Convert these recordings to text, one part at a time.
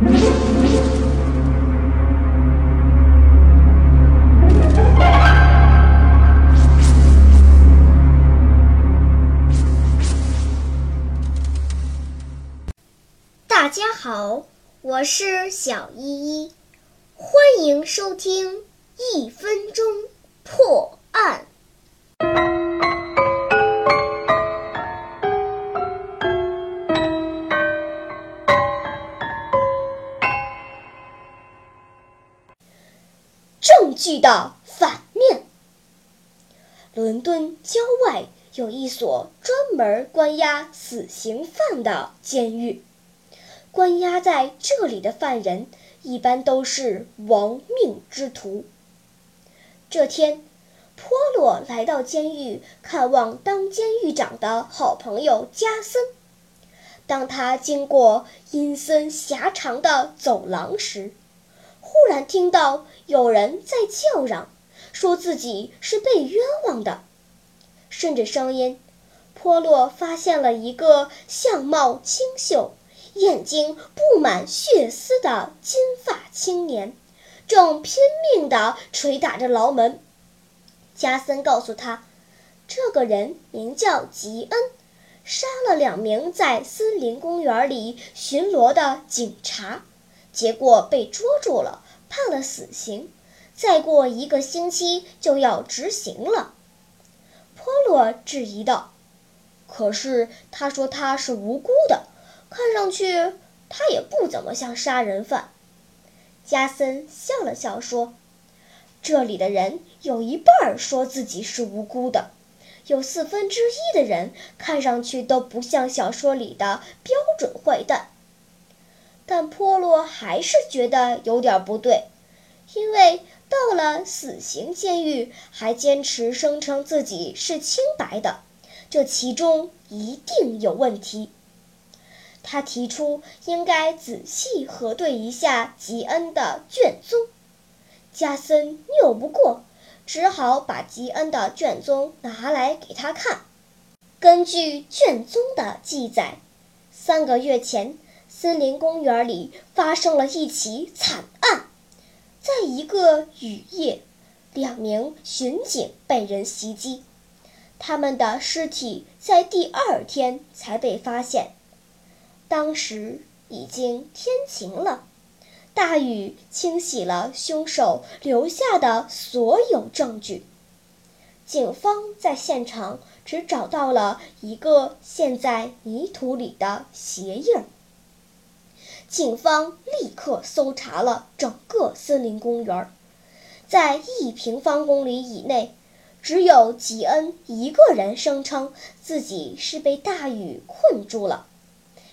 大家好，我是小依依，欢迎收听一分钟破。证据的反面。伦敦郊外有一所专门关押死刑犯的监狱。关押在这里的犯人一般都是亡命之徒。这天，波洛来到监狱看望当监狱长的好朋友加森。当他经过阴森狭长的走廊时，忽然听到有人在叫嚷，说自己是被冤枉的。顺着声音，波洛发现了一个相貌清秀。眼睛布满血丝的金发青年，正拼命地捶打着牢门。加森告诉他，这个人名叫吉恩，杀了两名在森林公园里巡逻的警察，结果被捉住了，判了死刑，再过一个星期就要执行了。波罗质疑道：“可是他说他是无辜的。”看上去他也不怎么像杀人犯。加森笑了笑说：“这里的人有一半说自己是无辜的，有四分之一的人看上去都不像小说里的标准坏蛋。”但波洛还是觉得有点不对，因为到了死刑监狱还坚持声称自己是清白的，这其中一定有问题。他提出应该仔细核对一下吉恩的卷宗，加森拗不过，只好把吉恩的卷宗拿来给他看。根据卷宗的记载，三个月前，森林公园里发生了一起惨案，在一个雨夜，两名巡警被人袭击，他们的尸体在第二天才被发现。当时已经天晴了，大雨清洗了凶手留下的所有证据。警方在现场只找到了一个陷在泥土里的鞋印儿。警方立刻搜查了整个森林公园，在一平方公里以内，只有吉恩一个人声称自己是被大雨困住了。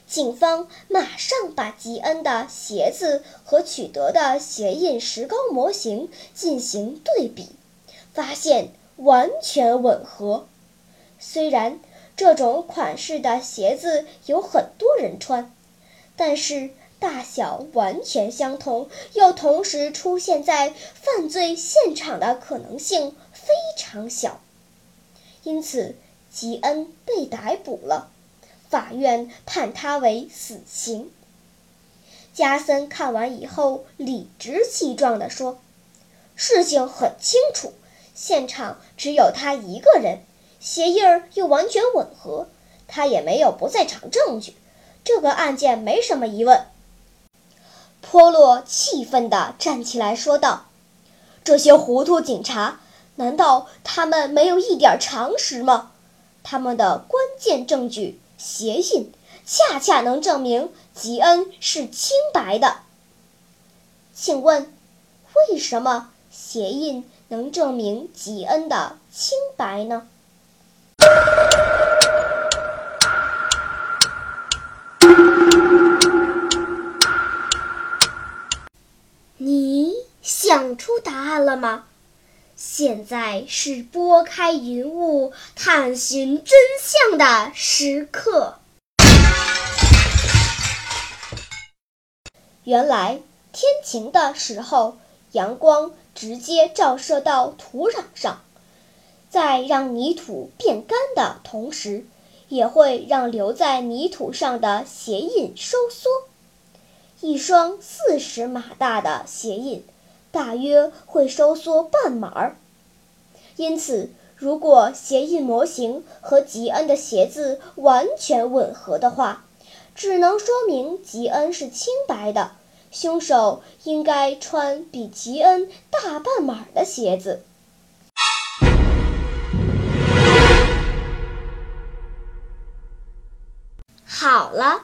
警方马上把吉恩的鞋子和取得的鞋印石膏模型进行对比，发现完全吻合。虽然这种款式的鞋子有很多人穿，但是大小完全相同又同时出现在犯罪现场的可能性非常小，因此吉恩被逮捕了。法院判他为死刑。加森看完以后，理直气壮地说：“事情很清楚，现场只有他一个人，鞋印儿又完全吻合，他也没有不在场证据，这个案件没什么疑问。”托洛气愤地站起来说道：“这些糊涂警察，难道他们没有一点常识吗？他们的关键证据……”鞋印恰恰能证明吉恩是清白的。请问，为什么鞋印能证明吉恩的清白呢？你想出答案了吗？现在是拨开云雾探寻真相的时刻。原来天晴的时候，阳光直接照射到土壤上，在让泥土变干的同时，也会让留在泥土上的鞋印收缩。一双四十码大的鞋印大约会收缩半码儿。因此，如果鞋印模型和吉恩的鞋子完全吻合的话，只能说明吉恩是清白的。凶手应该穿比吉恩大半码的鞋子。好了，